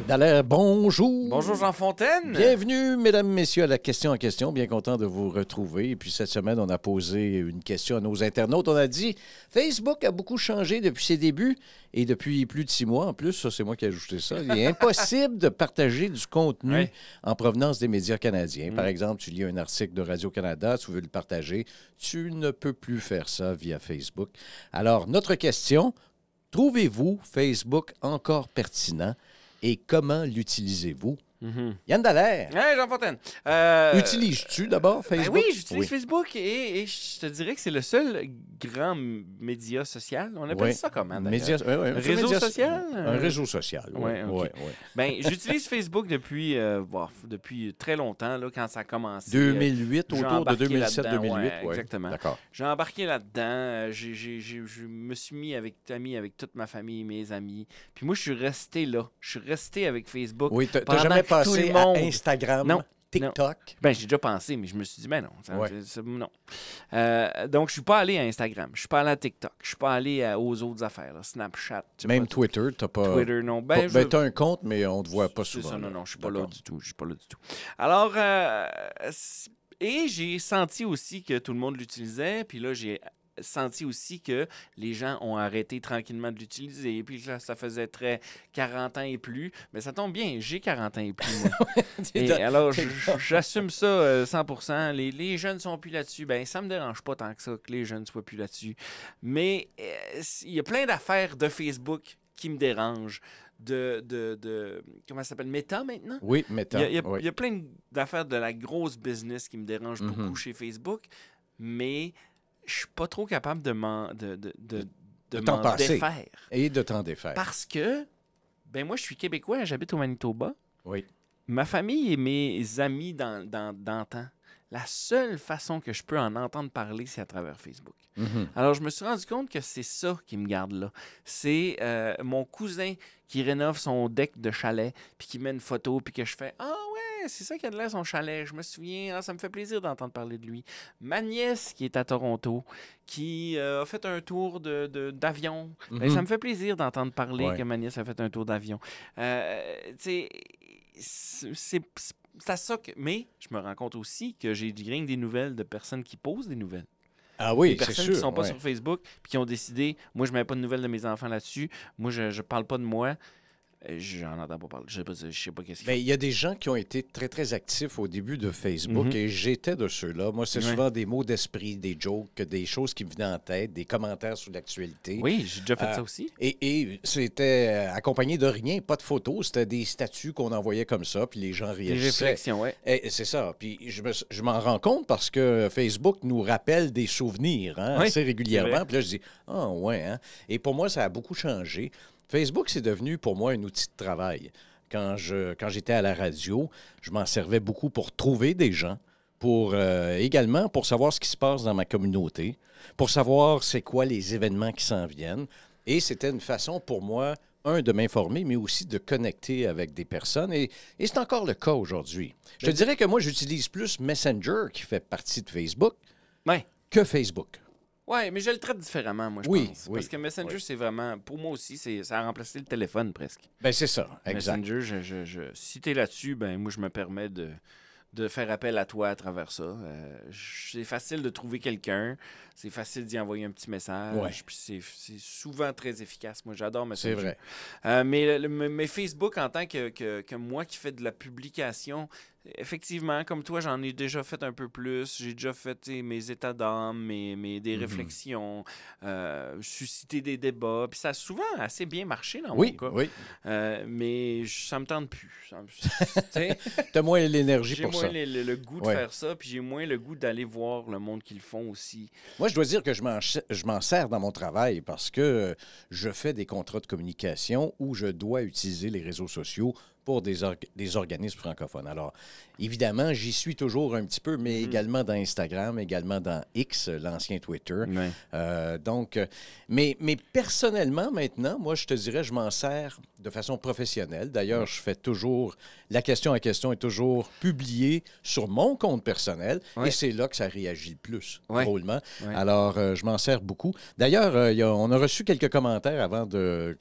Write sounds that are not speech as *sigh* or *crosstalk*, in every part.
Dallaire, bonjour. Bonjour Jean Fontaine. Bienvenue, mesdames, messieurs, à la question en question. Bien content de vous retrouver. Et puis cette semaine, on a posé une question à nos internautes. On a dit Facebook a beaucoup changé depuis ses débuts et depuis plus de six mois. En plus, ça, c'est moi qui ai ajouté ça. Il est *laughs* impossible de partager du contenu en provenance des médias canadiens. Par exemple, tu lis un article de Radio-Canada, tu veux le partager. Tu ne peux plus faire ça via Facebook. Alors, notre question, trouvez-vous Facebook encore pertinent? Et comment l'utilisez-vous? Mhm. Yann Dallaire. Hey, Jean Fontaine. Euh, Utilises-tu d'abord ben Facebook? oui, j'utilise Facebook et, et je te dirais que c'est le seul grand média social. On appelle ça comment? Média- un Réseau média- social? Un réseau social. oui. Ouais, ok. Ouais, ouais. Ben, j'utilise Facebook depuis, euh, bon, depuis très longtemps, là, quand ça a commencé. Euh, 2008, j'ai autour de embarqué 2007-2008. là-dedans, ouais, exactement. D'accord. J'ai embarqué là-dedans. euh, je me suis mis avec ami avec toute ma famille, mes amis. Puis moi, je suis resté là. Je suis resté avec Facebook. Oui, pendant jamais que tout le à monde- Instagram, Non, TikTok? Ben, j'ai déjà pensé, mais je me suis dit, ben non. ça- Ouais. non. Euh, donc, je suis pas allé à Instagram. Je suis pas allé à TikTok. Je suis pas allé à- aux autres affaires. là, Snapchat. Même pas, Twitter, t'as pas... Twitter, non. Ben, je- ben, t'as un compte, mais on te voit pas souvent. ça, non, non, je suis pas là du tout. Je suis pas là du tout. Alors, euh, et j'ai senti aussi que tout le monde l'utilisait. Puis là, j'ai senti aussi que les gens ont arrêté tranquillement de l'utiliser. Puis là, ça faisait très 40 ans et plus. Mais ça tombe bien, j'ai 40 ans et plus. moi. *laughs* Et alors, j'assume ça euh, 100%. Les, les jeunes sont plus là-dessus. Ben, ça me dérange pas tant que ça que les jeunes soient plus là-dessus. Mais euh, il y a plein d'affaires de Facebook qui me dérangent. De, de, de comment ça s'appelle? Meta maintenant? Oui, mais il y, a, il y a- oui. il y a plein d'affaires de la grosse business qui me dérangent beaucoup Mhm. chez Facebook, mais je suis pas trop capable de m'en de, de, de, de t'en défaire. Et de t'en défaire. Parce que, ben moi, je suis québécois, j'habite au Manitoba. Oui. Ma famille et mes amis dans, dans, d'antan, la seule façon que je peux en entendre parler, c'est à travers Facebook. Mhm. Alors, je me suis rendu compte que c'est ça qui me garde là. C'est euh, mon cousin qui rénove son deck de chalet, puis qui met une photo, puis que je fais Ah c'est ça qui a de l'air son chalet. Je me souviens, ah, ça me fait plaisir d'entendre parler de lui. Ma nièce qui est à Toronto, qui euh, a fait un tour de- d'avion. Ben, Mhm. ça me fait plaisir d'entendre parler Ouais. que ma nièce a fait un tour d'avion. Euh, c'est ça que. Mais je me rends compte aussi que j'ai rien que des nouvelles de personnes qui posent des nouvelles Ah oui, c'est personnes sûr. qui sont pas ouais. sur Facebook puis qui ont décidé, moi je mets pas de nouvelles de mes enfants là-dessus, moi je, je parle pas de moi, j'en entends pas parler, je sais pas, je sais pas qu'est-ce qu'ils Ben, il y a des gens qui ont été très, très actifs au début de Facebook Mhm. et j'étais de ceux-là. Moi, c'est souvent des mots d'esprit, des jokes, des choses qui me venaient en tête, des commentaires sur l'actualité. Oui, j'ai déjà fait Euh, ça aussi. Et, et c'était euh, accompagné de rien, pas de photos. C'était des statuts qu'on envoyait comme ça, puis les gens Des réagissaient. réflexions, ouais. Eh, c'est ça. Puis je, me- je m'en rends compte parce que Facebook nous rappelle des souvenirs hein, Oui, assez régulièrement. Puis là, je dis, ah ouais. Hein? Et pour moi, ça a beaucoup changé. Facebook, c'est devenu pour moi un outil de travail. Quand, je, quand j'étais à la radio, je m'en servais beaucoup pour trouver des gens, pour euh, également pour savoir ce qui se passe dans ma communauté, pour savoir c'est quoi les événements qui s'en viennent. Et c'était une façon pour moi, un, de m'informer, mais aussi de connecter avec des personnes. Et, et c'est encore le cas aujourd'hui. Je te dirais que moi, j'utilise plus Messenger, qui fait partie de Facebook, Ouais. que Facebook. Ouais, mais je le traite différemment, moi, je Oui, pense. oui, Parce que Messenger, oui. c'est vraiment, pour moi aussi, c'est, ça a remplacé le téléphone presque. Ben c'est ça, exact. Messenger, je, je, je- si t'es là-dessus, ben moi, je me permets de, de faire appel à toi à travers ça. Euh, c'est facile de trouver quelqu'un, c'est facile d'y envoyer un petit message, Ouais. puis c'est, c'est souvent très efficace. Moi, j'adore Messenger. C'est vrai. Euh, mais, le- mais- mais Facebook, en tant que, que, que moi qui fais de la publication, effectivement, comme toi, j'en ai déjà fait un peu plus. J'ai déjà fait mes états d'âme, mes, mes- des Mhm. réflexions, euh, susciter des débats. Puis ça a souvent assez bien marché dans Oui, mon cas. oui. Euh, mais ça me tente plus. *laughs* T'as moins l'énergie j'ai pour moins ça. le, le- le goût de Ouais. faire ça, puis j'ai moins le goût d'aller voir le monde qu'ils font aussi. Moi, je dois dire que je m'en, ch- je m'en sers dans mon travail parce que je fais des contrats de communication où je dois utiliser les réseaux sociaux pour des, des organismes francophones. Alors, évidemment, j'y suis toujours un petit peu, mais mm-hmm. également dans Instagram, également dans X, l'ancien Twitter. Euh, donc, euh, mais, mais personnellement, maintenant, moi, je te dirais, je m'en sers de façon professionnelle. D'ailleurs, je fais toujours, la question à question est toujours publiée sur mon compte personnel et c'est là que ça réagit le plus, drôlement. Alors, euh, je m'en sers beaucoup. D'ailleurs, on a reçu quelques commentaires avant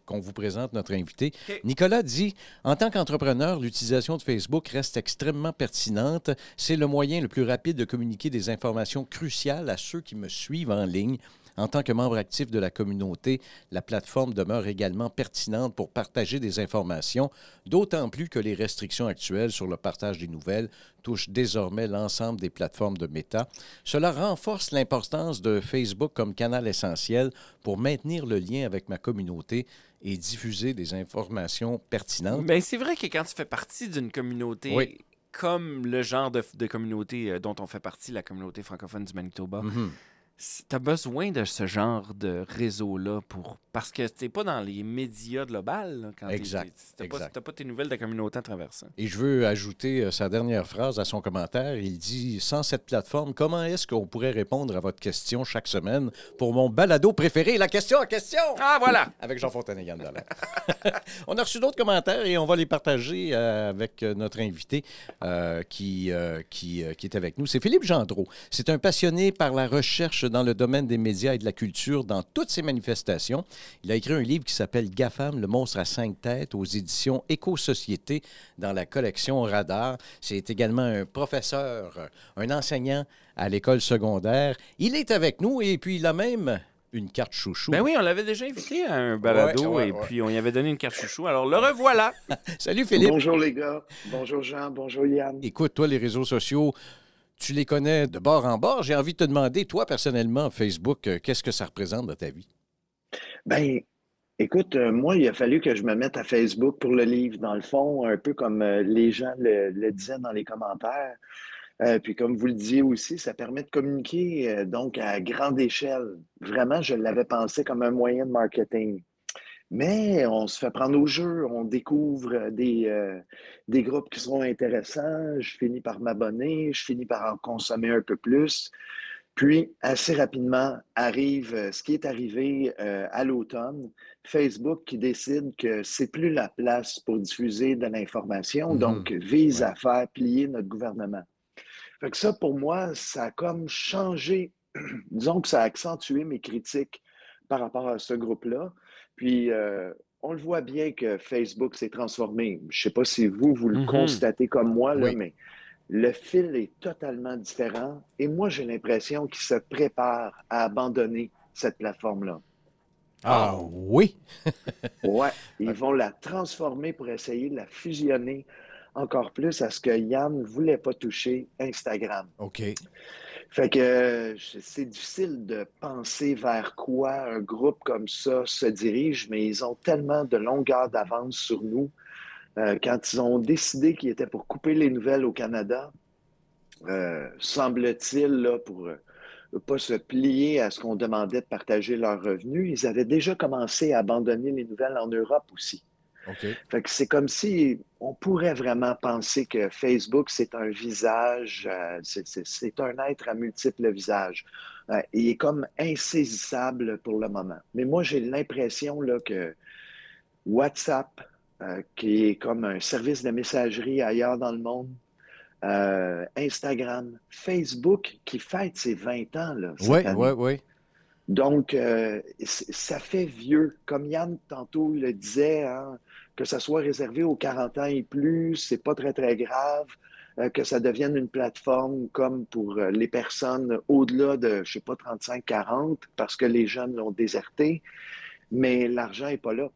qu'on vous présente notre invité. Nicolas dit, en tant qu'entrepreneur, l'utilisation de Facebook reste extrêmement pertinente. C'est le moyen le plus rapide de communiquer des informations cruciales à ceux qui me suivent en ligne. En tant que membre actif de la communauté, la plateforme demeure également pertinente pour partager des informations, d'autant plus que les restrictions actuelles sur le partage des nouvelles touchent désormais l'ensemble des plateformes de Meta. Cela renforce l'importance de Facebook comme canal essentiel pour maintenir le lien avec ma communauté et diffuser des informations pertinentes. Bien, c'est vrai que quand tu fais partie d'une communauté comme le genre de, communauté euh, dont on fait partie, la communauté francophone du Manitoba, mm-hmm tu as besoin de ce genre de réseau-là pour parce que tu n'es pas dans les médias globaux quand exact. Tu n'as pas, tes nouvelles de la communauté à travers ça. Et je veux ajouter euh, sa dernière phrase à son commentaire. Il dit Sans cette plateforme, comment est-ce qu'on pourrait répondre à votre question chaque semaine pour mon balado préféré, la question à question Ah, voilà *laughs* Avec Jean Fontaine *laughs* On a reçu d'autres commentaires et on va les partager euh, avec euh, notre invité qui, qui, qui est avec nous. C'est Philippe Gendreau. C'est un passionné par la recherche dans le domaine des médias et de la culture dans toutes ses manifestations. Il a écrit un livre qui s'appelle GAFAM, le monstre à cinq têtes, aux éditions Éco-Société dans la collection Radar. C'est également un professeur, un enseignant à l'école secondaire. Il est avec nous et puis il a même une carte chouchou. Ben oui, on l'avait déjà invité à un balado et puis on y avait donné une carte chouchou. Alors le revoilà. *laughs* Salut Philippe. Bonjour les gars. Bonjour Jean. Bonjour Yann. Écoute, toi, les réseaux sociaux, tu les connais de bord en bord. J'ai envie de te demander, toi, personnellement, Facebook, euh, qu'est-ce que ça représente dans ta vie? Ben, écoute, euh, moi, il a fallu que je me mette à Facebook pour le livre, dans le fond, un peu comme euh, les gens le, disaient dans les commentaires. Puis comme vous le disiez aussi, ça permet de communiquer donc à grande échelle. Vraiment, je l'avais pensé comme un moyen de marketing. Mais on se fait prendre au jeu, on découvre des, des groupes qui sont intéressants, je finis par m'abonner, je finis par en consommer un peu plus. Puis, assez rapidement, arrive euh, ce qui est arrivé euh, à l'automne, Facebook qui décide que c'est plus la place pour diffuser de l'information, mmh donc vise à faire plier notre gouvernement. Fait que ça, pour moi, ça a comme changé, *clears throat* disons que ça a accentué mes critiques par rapport à ce groupe-là. Puis, euh, on le voit bien que Facebook s'est transformé. Je ne sais pas si vous, vous le mmh constatez comme moi, là, mais le fil est totalement différent et moi, j'ai l'impression qu'ils se préparent à abandonner cette plateforme-là. Ah oui? *laughs* ouais, ils vont la transformer pour essayer de la fusionner encore plus à ce que Yann ne voulait pas toucher Instagram. OK. Fait que c'est difficile de penser vers quoi un groupe comme ça se dirige, mais ils ont tellement de longueur d'avance sur nous euh, quand ils ont décidé qu'ils étaient pour couper les nouvelles au Canada, euh, semble-t-il, pour ne euh, pas se plier à ce qu'on demandait de partager leurs revenus, ils avaient déjà commencé à abandonner les nouvelles en Europe aussi. Fait que c'est comme si on pourrait vraiment penser que Facebook, c'est un visage, c'est un être à multiples visages. il est comme insaisissable pour le moment. Mais moi, j'ai l'impression que WhatsApp, euh, qui est comme un service de messagerie ailleurs dans le monde. Euh, Instagram, Facebook qui fête ses 20 ans. Oui, oui, oui. Donc, euh, ça fait vieux. Comme Yann tantôt le disait, hein, que ça soit réservé aux 40 ans et plus, c'est pas très, très grave. que ça devienne une plateforme comme pour les personnes au-delà de, je sais pas, 35-40, parce que les jeunes l'ont déserté. Mais l'argent n'est pas là.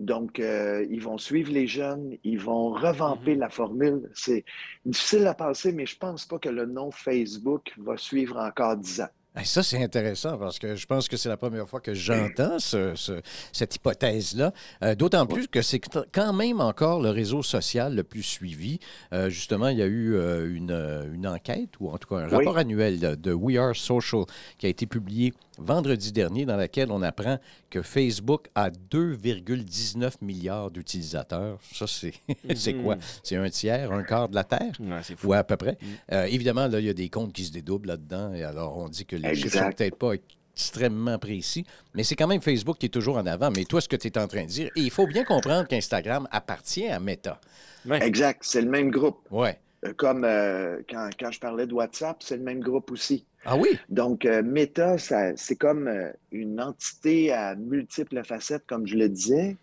Donc, euh, ils vont suivre les jeunes, ils vont revamper mhm. la formule. C'est difficile à penser, mais je ne pense pas que le nom Facebook va suivre encore dix ans. Ça, c'est intéressant parce que je pense que c'est la première fois que j'entends cette hypothèse-là. Euh, d'autant plus que c'est quand même encore le réseau social le plus suivi. Euh, justement, il y a eu une, enquête, ou en tout cas un rapport annuel de We Are Social qui a été publié vendredi dernier dans laquelle on apprend que Facebook a 2,19 milliards d'utilisateurs. Ça, c'est *laughs* c'est quoi? Mhm. C'est un tiers, un quart de la Terre? Ouais, c'est fou. ou à peu près? Mm. Euh, évidemment, là, il y a des comptes qui se dédoublent là-dedans. Et alors, on dit que les chiffres sont peut-être pas extrêmement précis, mais c'est quand même Facebook qui est toujours en avant. Mais toi, ce que tu es en train de dire, et il faut bien comprendre qu'Instagram appartient à Meta. Ouais. Exact, c'est le même groupe. Ouais. Euh, Comme euh, quand, quand je parlais de WhatsApp, c'est le même groupe aussi. Ah oui? Donc, euh, Meta, c'est comme une entité à multiples facettes, comme je le disais.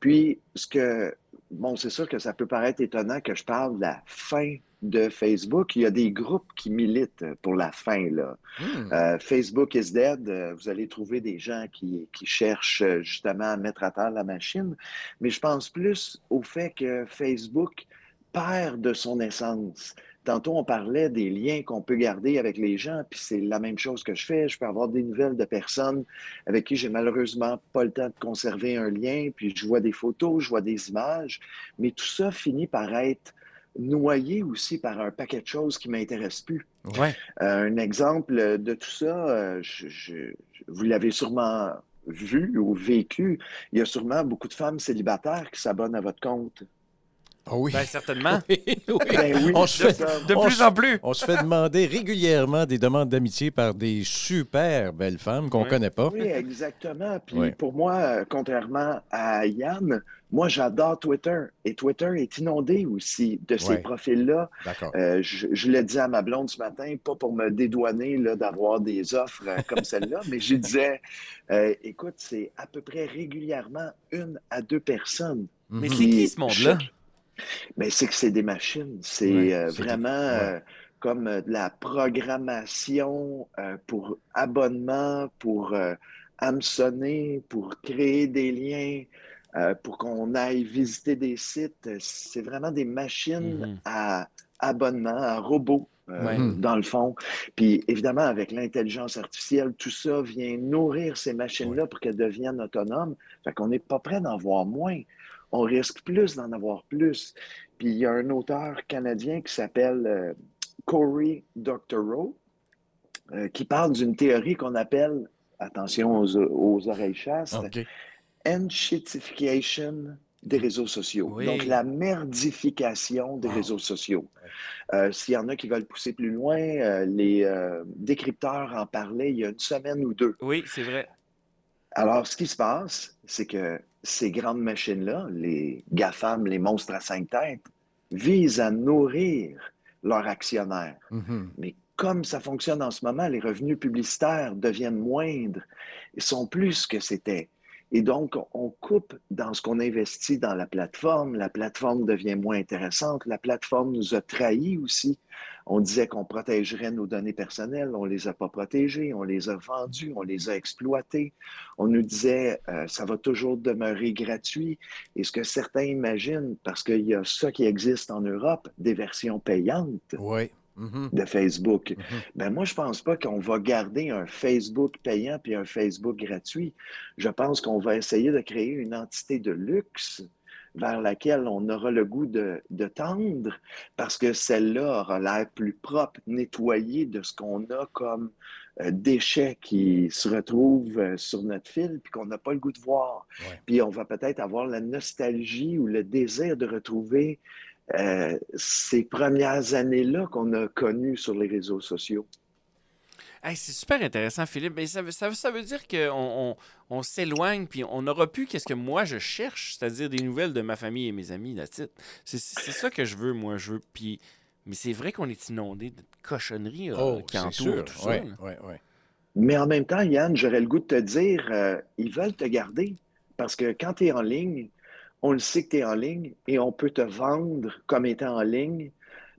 Puis, ce que, bon, c'est sûr que ça peut paraître étonnant que je parle de la fin de Facebook. Il y a des groupes qui militent pour la fin, là. Hmm. Euh, Facebook is dead. Vous allez trouver des gens qui, qui cherchent justement à mettre à terre la machine. Mais je pense plus au fait que Facebook perd de son essence. Tantôt, on parlait des liens qu'on peut garder avec les gens, puis c'est la même chose que je fais. Je peux avoir des nouvelles de personnes avec qui j'ai malheureusement pas le temps de conserver un lien, puis je vois des photos, je vois des images, mais tout ça finit par être noyé aussi par un paquet de choses qui m'intéressent plus. Ouais. Euh, un exemple de tout ça, euh, je- je- vous l'avez sûrement vu ou vécu, il y a sûrement beaucoup de femmes célibataires qui s'abonnent à votre compte. Ah oui. Ben, certainement. *laughs* Oui, oui. Ben oui, On se fait-. De On plus en plus. On se fait demander régulièrement des demandes d'amitié par des super belles femmes qu'on Ouais. connaît pas. Oui, exactement. Puis pour moi, euh, contrairement à Yann, moi j'adore Twitter. Et Twitter est inondé aussi de ces Ouais. profils-là. D'accord. Euh, je, je le dis à ma blonde ce matin, pas pour me dédouaner là, d'avoir des offres euh, comme celle-là, *laughs* mais je disais, euh, écoute, c'est à peu près régulièrement une à deux personnes. Mais Mhm. c'est qui ce monde-là? Mais c'est que c'est des machines. C'est Ouais, euh, vraiment euh, comme euh, de la programmation euh, pour abonnement, pour euh, hameçonner, pour créer des liens, euh, pour qu'on aille visiter des sites. C'est vraiment des machines Mhm. à abonnement, à robots. Ouais. dans le fond. Puis évidemment, avec l'intelligence artificielle, tout ça vient nourrir ces machines-là pour qu'elles deviennent autonomes. Fait qu'on n'est pas prêt d'en voir moins. On risque plus d'en avoir plus. Puis il y a un auteur canadien qui s'appelle euh, Cory Doctorow euh, qui parle d'une théorie qu'on appelle, attention aux, aux oreilles chastes, OK. enshittification des réseaux sociaux. Oui. Donc, la merdification des Wow. réseaux sociaux. Euh, S'il y en a qui veulent pousser plus loin, euh, les euh, décrypteurs en parlaient il y a une semaine ou deux. Oui, c'est vrai. Alors, ce qui se passe, c'est que ces grandes machines-là, les GAFAM, les monstres à cinq têtes, visent à nourrir leurs actionnaires. Mhm. Mais comme ça fonctionne en ce moment, les revenus publicitaires deviennent moindres et sont plus que c'était. Et donc, on coupe dans ce qu'on investit dans la plateforme. La plateforme devient moins intéressante. La plateforme nous a trahis aussi. On disait qu'on protégerait nos données personnelles. On ne les a pas protégées. On les a vendues. On les a exploitées. On nous disait euh, ça va toujours demeurer gratuit. Et ce que certains imaginent, parce qu'il y a ça qui existe en Europe, des versions payantes Oui. Mhm. de Facebook. Mhm. Ben moi, je pense pas qu'on va garder un Facebook payant puis un Facebook gratuit. Je pense qu'on va essayer de créer une entité de luxe vers laquelle on aura le goût de, de tendre parce que celle-là aura l'air plus propre, nettoyée de ce qu'on a comme euh, déchets qui se retrouvent euh, sur notre fil puis qu'on n'a pas le goût de voir. Ouais. Puis on va peut-être avoir la nostalgie ou le désir de retrouver euh, ces premières années-là qu'on a connues sur les réseaux sociaux. Hey, c'est super intéressant, Philippe. Mais ça, veut- ça, veut- ça veut dire qu'on on, on s'éloigne, puis on n'aura plus qu'est-ce que moi je cherche, c'est-à-dire des nouvelles de ma famille et mes amis, that's it. C'est c'est ça que je veux, moi. Je veux. Puis, mais c'est vrai qu'on est inondé de cochonneries euh, Oh, qui entourent tout ça. Mais en même temps, Yann, j'aurais le goût de te dire, euh, ils veulent te garder parce que quand tu es en ligne, on le sait que tu es en ligne et on peut te vendre comme étant en ligne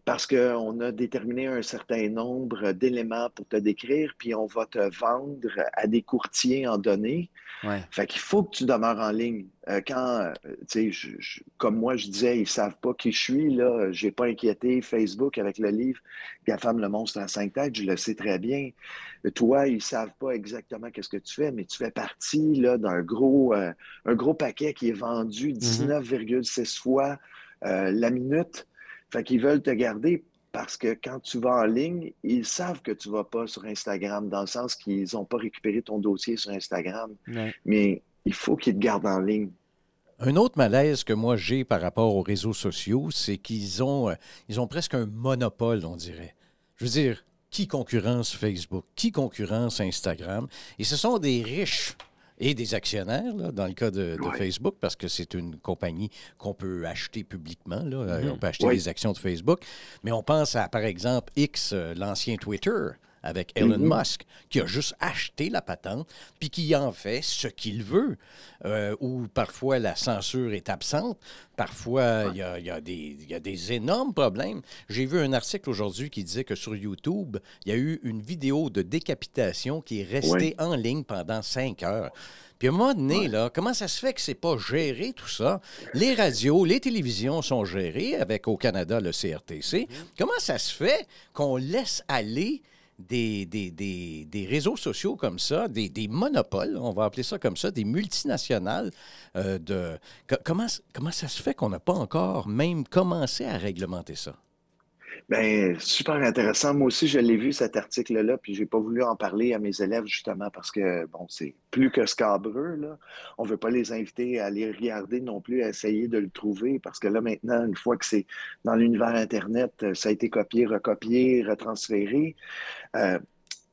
parce qu'on a déterminé un certain nombre d'éléments pour te décrire, puis on va te vendre à des courtiers en données. Ouais. Fait qu'il faut que tu demeures en ligne. Euh, quand, euh, tu sais, comme moi, je disais, ils savent pas qui je suis, là. J'ai pas inquiété Facebook avec le livre GAFAM, le monstre à cinq têtes, je le sais très bien. Toi, ils savent pas exactement qu'est-ce que tu fais, mais tu fais partie, là, d'un gros, euh, un gros paquet qui est vendu 19,6 fois euh, la minute. Fait qu'ils veulent te garder parce que quand tu vas en ligne, ils savent que tu ne vas pas sur Instagram, dans le sens qu'ils n'ont pas récupéré ton dossier sur Instagram. Ouais. Mais il faut qu'ils te gardent en ligne. Un autre malaise que moi j'ai par rapport aux réseaux sociaux, c'est qu'ils ont, euh, ils ont presque un monopole, on dirait. Je veux dire, qui concurrence Facebook, qui concurrence Instagram, et ce sont des riches et des actionnaires, là, dans le cas de, de Ouais. Facebook, parce que c'est une compagnie qu'on peut acheter publiquement. Là. Mhm. On peut acheter des actions de Facebook. Mais on pense à, par exemple, X, euh, l'ancien Twitter, avec Elon Mhm. Musk, qui a juste acheté la patente, puis qui en fait ce qu'il veut, euh, où parfois la censure est absente, parfois il y a, y des, il y a des énormes problèmes. J'ai vu un article aujourd'hui qui disait que sur YouTube, il y a eu une vidéo de décapitation qui est restée en ligne pendant cinq heures. Puis à un moment donné, là, comment ça se fait que c'est pas géré tout ça? Les radios, les télévisions sont gérées avec au Canada le CRTC. Comment ça se fait qu'on laisse aller des, des, des- des réseaux sociaux comme ça, des, des monopoles, on va appeler ça comme ça, des multinationales euh, de. co- comment, comment ça se fait qu'on n'a pas encore même commencé à réglementer ça? Ben, super intéressant. Moi aussi, je l'ai vu cet article-là, puis j'ai pas voulu en parler à mes élèves justement parce que, bon, c'est plus que scabreux, là. On veut pas les inviter à aller regarder non plus, à essayer de le trouver parce que là, maintenant, une fois que c'est dans l'univers Internet, euh, ça a été copié, recopié, retransféré. Euh,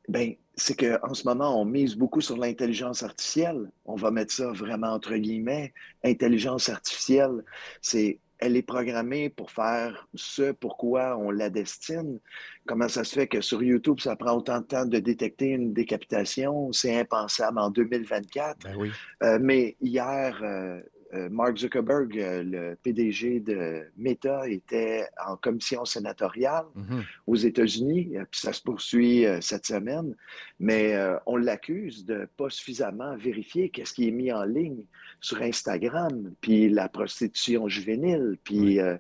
ben, c'est qu'en ce moment, on mise beaucoup sur l'intelligence artificielle. On va mettre ça vraiment entre guillemets. Intelligence artificielle, c'est elle est programmée pour faire ce pourquoi on la destine. Comment ça se fait que sur YouTube, ça prend autant de temps de détecter une décapitation? C'est impensable en 2024. Ben oui. Euh, mais hier, euh, euh, Mark Zuckerberg, euh, le PDG de Meta, était en commission sénatoriale Mhm. aux États-Unis, euh, puis ça se poursuit euh, cette semaine, mais euh, on l'accuse de pas suffisamment vérifier qu'est-ce qui est mis en ligne sur Instagram, puis la prostitution juvénile, puis Oui. euh,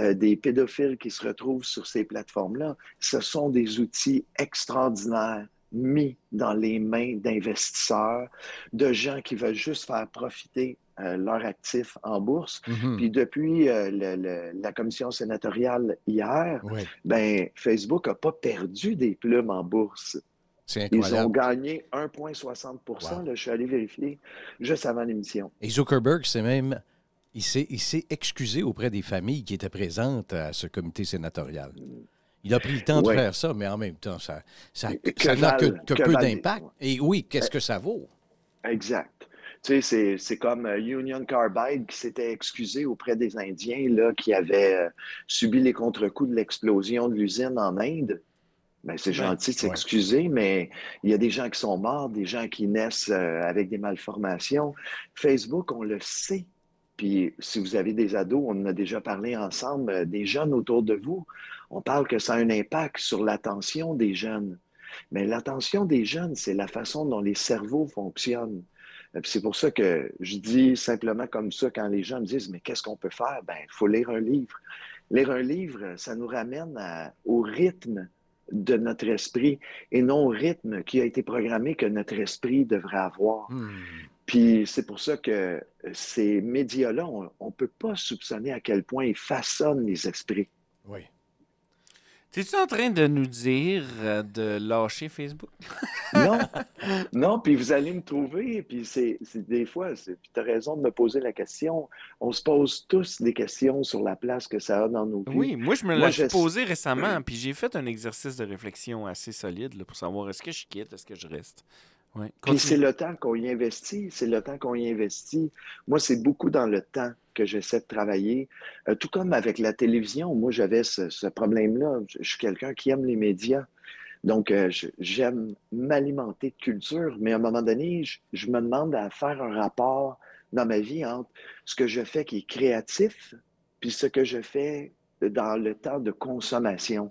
euh, des pédophiles qui se retrouvent sur ces plateformes-là. Ce sont des outils extraordinaires mis dans les mains d'investisseurs, de gens qui veulent juste faire profiter euh, leurs actifs en bourse. Mhm. Puis depuis euh, le- le- la commission sénatoriale hier, ben, Facebook n'a pas perdu des plumes en bourse. Ils ont gagné 1,60 Wow. Je suis allé vérifier juste avant l'émission. Et Zuckerberg, c'est même. Il s'est, excusé auprès des familles qui étaient présentes à ce comité sénatorial. Il a pris le temps de faire ça, mais en même temps, ça, ça, Que ça n'a que, mal, que que peu d'impact. Et oui, qu'est-ce que ça vaut? Exact. Tu sais, c'est, comme euh, Union Carbide qui s'était excusé auprès des Indiens là, qui avaient euh, subi les contre-coups de l'explosion de l'usine en Inde. Ben, c'est gentil de Ouais. s'excuser, mais il y a des gens qui sont morts, des gens qui naissent euh, avec des malformations. Facebook, on le sait. Puis si vous avez des ados, on en a déjà parlé ensemble, euh, des jeunes autour de vous, on parle que ça a un impact sur l'attention des jeunes. Mais l'attention des jeunes, c'est la façon dont les cerveaux fonctionnent. Euh, C'est pour ça que je dis simplement comme ça quand les gens me disent Mais qu'est-ce qu'on peut faire? Ben, il faut lire un livre. Lire un livre, ça nous ramène à- au rythme de notre esprit et non au rythme qui a été programmé que notre esprit devrait avoir. Hmm. Puis c'est pour ça que ces médias-là, on ne peut pas soupçonner à quel point ils façonnent les esprits. Oui. T'es-tu en train de nous dire euh, de lâcher Facebook? *laughs* Non, non, puis vous allez me trouver, puis c'est des fois, tu as raison de me poser la question. On se pose tous des questions sur la place que ça a dans nos vies. Oui, moi je me l'ai posé récemment, puis j'ai fait un exercice de réflexion assez solide là, pour savoir est-ce que je quitte, est-ce que je reste? Ouais. Puis c'est le temps qu'on y investit, c'est le temps qu'on y investit. Moi, c'est beaucoup dans le temps que j'essaie de travailler. Euh, tout comme avec la télévision, moi, j'avais ce, ce problème-là. Je, je suis quelqu'un qui aime les médias. Donc, euh, j'aime m'alimenter de culture, mais à un moment donné, je, je me demande à faire un rapport dans ma vie entre ce que je fais qui est créatif, puis ce que je fais dans le temps de consommation.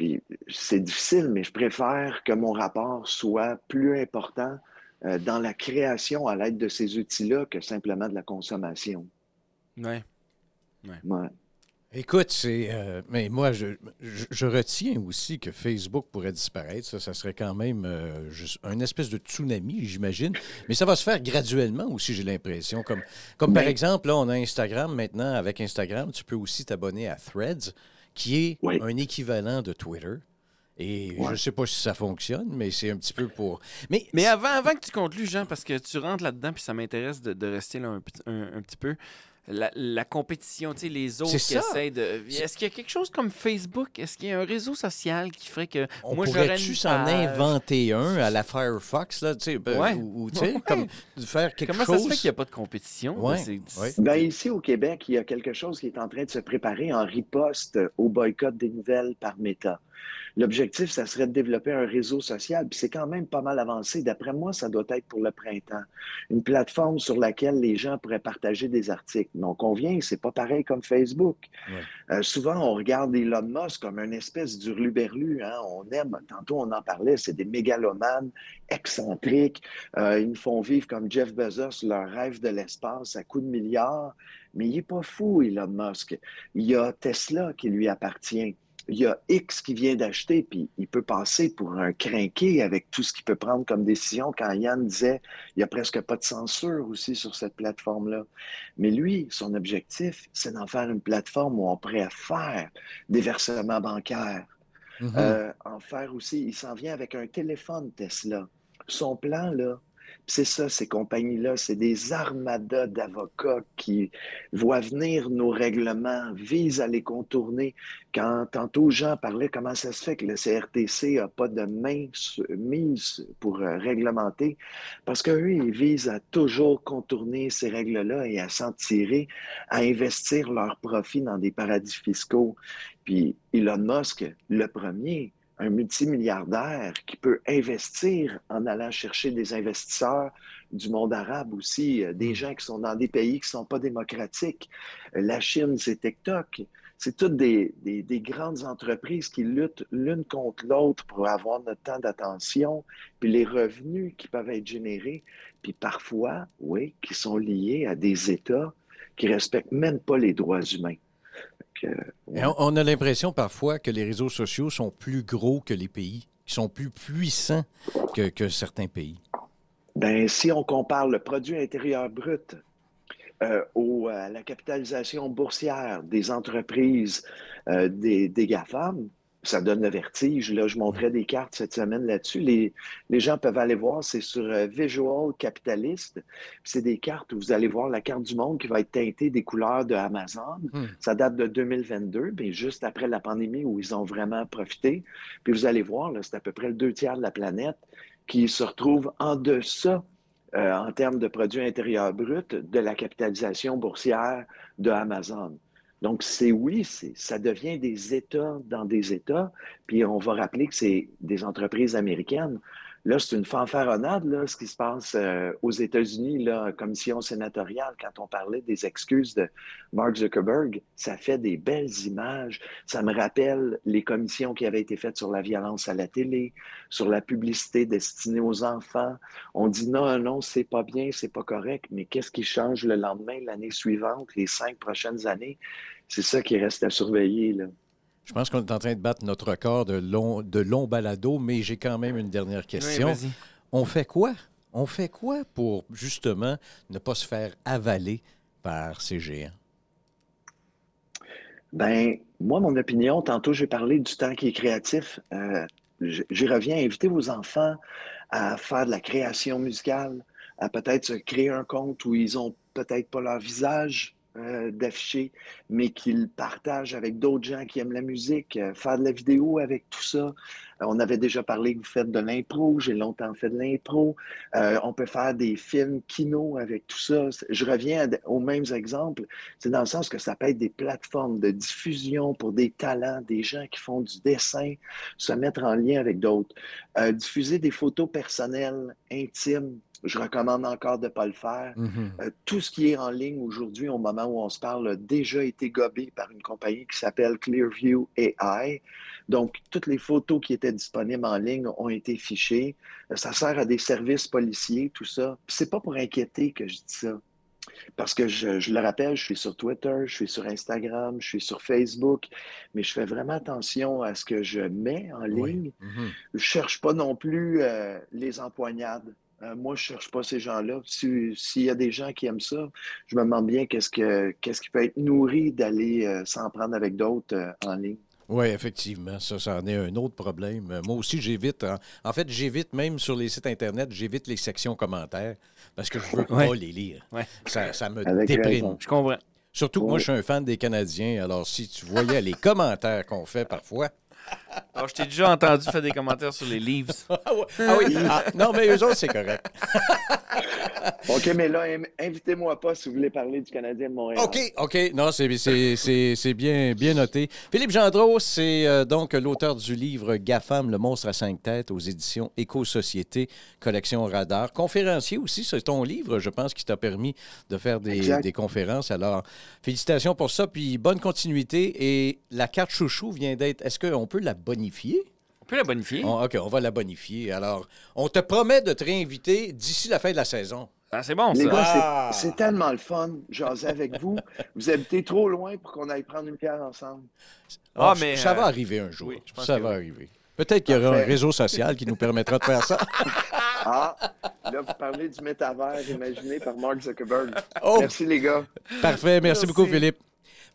Puis c'est difficile, mais je préfère que mon rapport soit plus important euh, dans la création à l'aide de ces outils-là que simplement de la consommation. Ouais. Ouais. Écoute, c'est. euh, mais moi, je, je, je retiens aussi que Facebook pourrait disparaître. Ça, ça serait quand même euh, juste un espèce de tsunami, j'imagine. Mais ça va se faire graduellement aussi, j'ai l'impression. Comme, comme par exemple, là, on a Instagram maintenant. Avec Instagram, tu peux aussi t'abonner à Threads, qui est Oui. un équivalent de Twitter. Et je ne sais pas si ça fonctionne, mais c'est un petit peu pour. Mais, Mais avant, avant que tu conclues, Jean, parce que tu rentres là-dedans, puis ça m'intéresse de, de rester là un, petit- un- un petit peu. La, la compétition, tu sais, les autres C'est qui ça. essayent de. Est-ce qu'il y a quelque chose comme Facebook? Est-ce qu'il y a un réseau social qui ferait que. on moi, j'aurais pourrait-tu s'en inventer un à la *laughs* Firefox, là, tu sais, ben, Ouais. ou, ou, tu sais, Ouais. comme de faire quelque Comment chose. ça se fait qu'il n'y a pas de compétition? Ouais, C'est- ouais. Ben, ici au Québec, il y a quelque chose qui est en train de se préparer en riposte au boycott des nouvelles par Meta. L'objectif, ça serait de développer un réseau social, puis c'est quand même pas mal avancé. D'après moi, ça doit être pour le printemps. Une plateforme sur laquelle les gens pourraient partager des articles. Mais on convient, c'est pas pareil comme Facebook. Ouais. Euh, souvent, on regarde Elon Musk comme une espèce d'hurluberlu. Hein? On aime, tantôt on en parlait, c'est des mégalomanes excentriques. Euh, ils nous font vivre comme Jeff Bezos leur rêve de l'espace à coups de milliards. Mais il n'est pas fou, Elon Musk. Il y a Tesla qui lui appartient. Il y a X qui vient d'acheter, puis il peut passer pour un crinqué avec tout ce qu'il peut prendre comme décision. Quand Yann disait, il n'y a presque pas de censure aussi sur cette plateforme-là. Mais lui, son objectif, c'est d'en faire une plateforme où on pourrait faire des versements bancaires. Mhm. Euh, en faire aussi, il s'en vient avec un téléphone Tesla. Son plan, là, c'est ça, ces compagnies-là, c'est des armadas d'avocats qui voient venir nos règlements, visent à les contourner. Quand tantôt Jean parlait comment ça se fait que le CRTC n'a pas de main mise pour euh, réglementer, parce qu'eux, ils visent à toujours contourner ces règles-là et à s'en tirer, à investir leurs profits dans des paradis fiscaux. Puis Elon Musk, le premier, un multimilliardaire qui peut investir en allant chercher des investisseurs du monde arabe aussi, euh, des gens qui sont dans des pays qui ne sont pas démocratiques. Euh, La Chine, c'est TikTok. C'est toutes des, des- des grandes entreprises qui luttent l'une contre l'autre pour avoir notre temps d'attention, puis les revenus qui peuvent être générés, puis parfois, oui, qui sont liés à des États qui respectent même pas les droits humains. Que, on, on a l'impression parfois que les réseaux sociaux sont plus gros que les pays, qui sont plus puissants que, que certains pays. Ben, si on compare le produit intérieur brut euh, au, à la capitalisation boursière des entreprises, euh, des, des GAFAM, ça donne le vertige. Là, je montrais des cartes cette semaine là-dessus. Les, les gens peuvent aller voir, c'est sur euh, Visual Capitalist. C'est des cartes où vous allez voir la carte du monde qui va être teintée des couleurs de Amazon. Hmm. Ça date de 2022, mais juste après la pandémie où ils ont vraiment profité. Puis vous allez voir, c'est à peu près le deux tiers de la planète qui se retrouve en deçà euh, en termes de produits intérieurs bruts de la capitalisation boursière de Amazon. Donc, c'est oui, ça devient des États dans des États, puis on va rappeler que c'est des entreprises américaines. Là, c'est une fanfaronnade, là, ce qui se passe euh, aux États-Unis, là, commission sénatoriale, quand on parlait des excuses de Mark Zuckerberg, ça fait des belles images. Ça me rappelle les commissions qui avaient été faites sur la violence à la télé, sur la publicité destinée aux enfants. On dit non, non, c'est pas bien, c'est pas correct, mais qu'est-ce qui change le lendemain, l'année suivante, les cinq prochaines années? C'est ça qui reste à surveiller, là. Je pense qu'on est en train de battre notre record de long, de long balado, mais j'ai quand même une dernière question. Oui. On fait quoi? On fait quoi pour justement ne pas se faire avaler par ces géants? Ben, moi, mon opinion, tantôt, j'ai parlé du temps qui est créatif. Euh, J'y reviens, inviter vos enfants à faire de la création musicale, à peut-être se créer un compte où ils ont peut-être pas leur visage euh, d'affiché, mais qu'ils partagent avec d'autres gens qui aiment la musique, euh, faire de la vidéo avec tout ça. Euh, on avait déjà parlé que vous faites de l'impro, j'ai longtemps fait de l'impro. On peut faire des films kino avec tout ça. Je reviens aux mêmes exemples. C'est dans le sens que ça peut être des plateformes de diffusion pour des talents, des gens qui font du dessin, se mettre en lien avec d'autres. Diffuser des photos personnelles, intimes, je recommande encore de ne pas le faire. Mhm. Euh, tout ce qui est en ligne aujourd'hui, au moment où on se parle, a déjà été gobé par une compagnie qui s'appelle Clearview AI. Donc, toutes les photos qui étaient disponibles en ligne ont été fichées. Euh, Ça sert à des services policiers, tout ça. C'est pas pour inquiéter que je dis ça. Parce que je, je le rappelle, je suis sur Twitter, je suis sur Instagram, je suis sur Facebook, mais je fais vraiment attention à ce que je mets en Oui. ligne. Mhm. Je cherche pas non plus euh, les empoignades. Euh, moi, je cherche pas ces gens-là. Si- S'il y a des gens qui aiment ça, je me demande bien qu'est-ce que qu'est-ce qui peut être nourri d'aller euh, s'en prendre avec d'autres euh, en ligne. Oui, effectivement, ça, ça en est un autre problème. Moi aussi, j'évite. En, en fait, j'évite même sur les sites Internet, j'évite les sections commentaires parce que je veux Ouais. pas les lire. Ouais. Ça, ça me Avec déprime. raison. Je comprends. Surtout que moi, je suis un fan des Canadiens. Alors, si tu voyais les commentaires qu'on fait parfois. *laughs* Alors, je t'ai déjà entendu faire des commentaires sur les Leaves. *laughs* Ah. Ah oui. Ah, non, mais eux autres, c'est correct. *laughs* OK, mais là, invitez-moi pas si vous voulez parler du Canadien de Montréal. OK, OK. Non, c'est- c'est c'est- c'est bien, bien noté. Philippe Gendreau, c'est euh, donc l'auteur du livre GAFAM, le monstre à cinq têtes, aux éditions Éco-Société, collection Radar. Conférencier aussi, c'est ton livre, je pense, qui t'a permis de faire des conférences. Alors, félicitations pour ça, puis bonne continuité. Et la carte chouchou vient d'être... Est-ce qu'on peut la bonifier? On peut la bonifier. On- OK, on va la bonifier. Alors, on te promet de te réinviter d'ici la fin de la saison. Ah, c'est bon, Les ça. gars, c'est- Ah! c'est tellement le fun, jaser avec vous. Vous habitez trop loin pour qu'on aille prendre une bière ensemble. Ah, Ah, mais, ça va euh, arriver un jour. oui, je pense ça que va oui. arriver. Peut-être qu'il y aura un Parfait. réseau social qui nous permettra de faire ça. *laughs* Ah, là, vous parlez du métavers imaginé par Mark Zuckerberg. Oh, Merci, les gars. parfait. Merci, Merci. beaucoup, Philippe.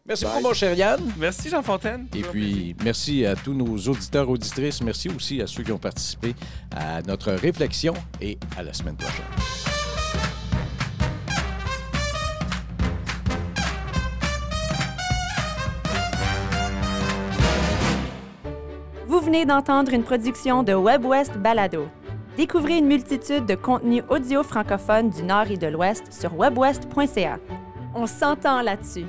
Merci Bye. beaucoup, mon cher Yann. Merci, Jean Fontaine. Et puis, merci à tous nos auditeurs, auditrices. Merci aussi à ceux qui ont participé à notre réflexion et à la semaine prochaine. Vous venez d'entendre une production de WebWest Balado. Découvrez une multitude de contenus audio francophones du Nord et de l'Ouest sur webwest.ca. On s'entend là-dessus.